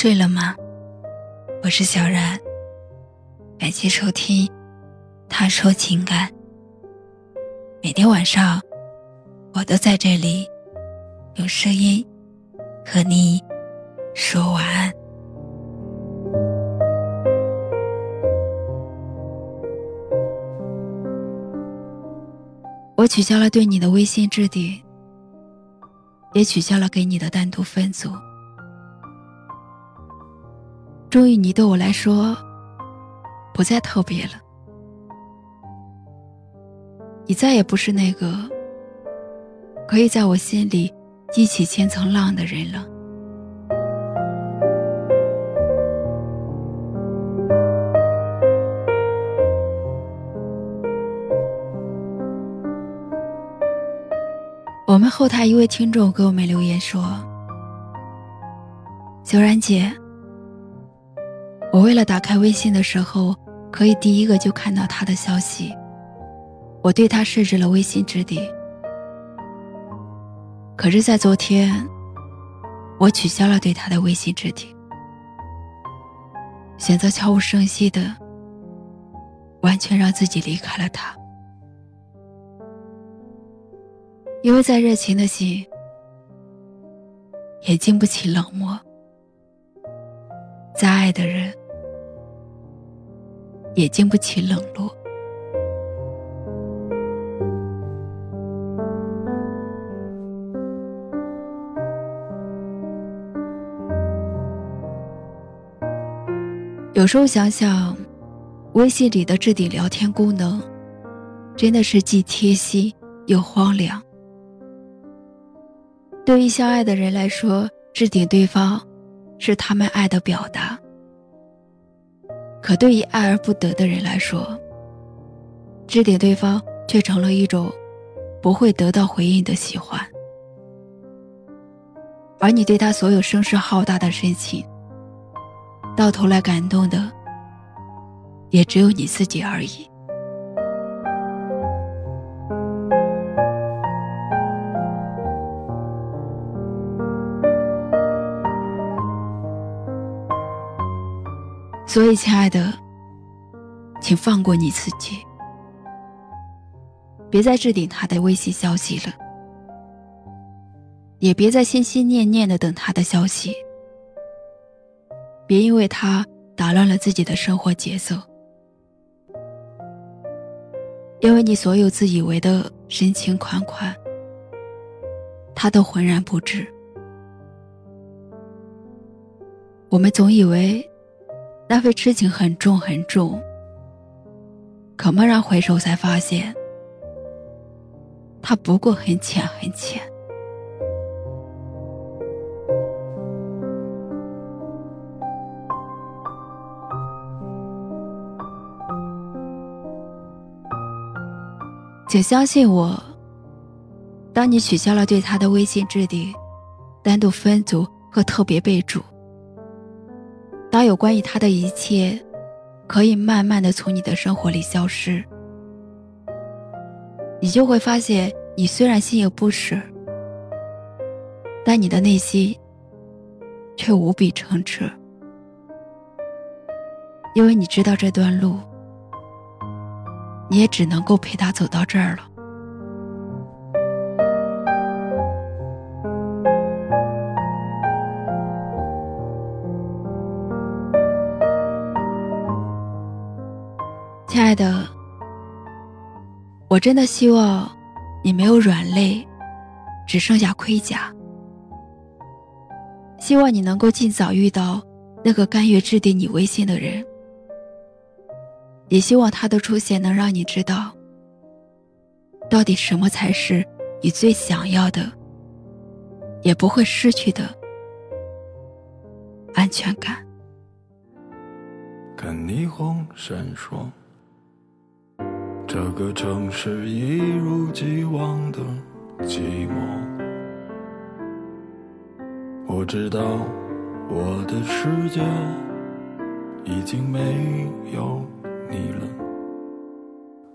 睡了吗？我是小然，感谢收听《他说情感》。每天晚上，我都在这里用声音和你说晚安。我取消了对你的微信置顶，也取消了给你的单独分组。终于，你对我来说不再特别了。你再也不是那个可以在我心里激起千层浪的人了。我们后台一位听众给我们留言说：“小然姐。”我为了打开微信的时候，可以第一个就看到他的消息，我对他设置了微信置顶。可是，在昨天，我取消了对他的微信置顶，选择悄无声息的，完全让自己离开了他。因为再热情的心，也经不起冷漠；再爱的人。也经不起冷落。有时候想想，微信里的置顶聊天功能，真的是既贴心又荒凉。对于相爱的人来说，置顶对方，是他们爱的表达。可对于爱而不得的人来说，置顶对方却成了一种不会得到回应的喜欢，而你对他所有声势浩大的深情，到头来感动的也只有你自己而已。所以，亲爱的，请放过你自己，别再置顶他的微信消息了，也别再心心念念的等他的消息，别因为他打乱了自己的生活节奏，因为你所有自以为的深情款款，他都浑然不知。我们总以为。那份痴情很重很重，可蓦然回首，才发现，它不过很浅很浅。请相信我，当你取消了对他的微信置顶、单独分组和特别备注。当有关于他的一切，可以慢慢的从你的生活里消失，你就会发现，你虽然心有不舍，但你的内心却无比澄澈，因为你知道这段路，你也只能够陪他走到这儿了。亲爱的，我真的希望你没有软肋，只剩下盔甲。希望你能够尽早遇到那个甘愿置顶你微信的人，也希望他的出现能让你知道，到底什么才是你最想要的，也不会失去的安全感。看霓虹闪烁。这个城市一如既往的寂寞。我知道我的世界已经没有你了。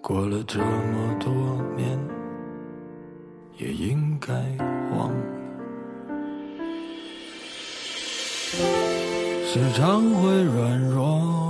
过了这么多年，也应该忘了。时常会软弱，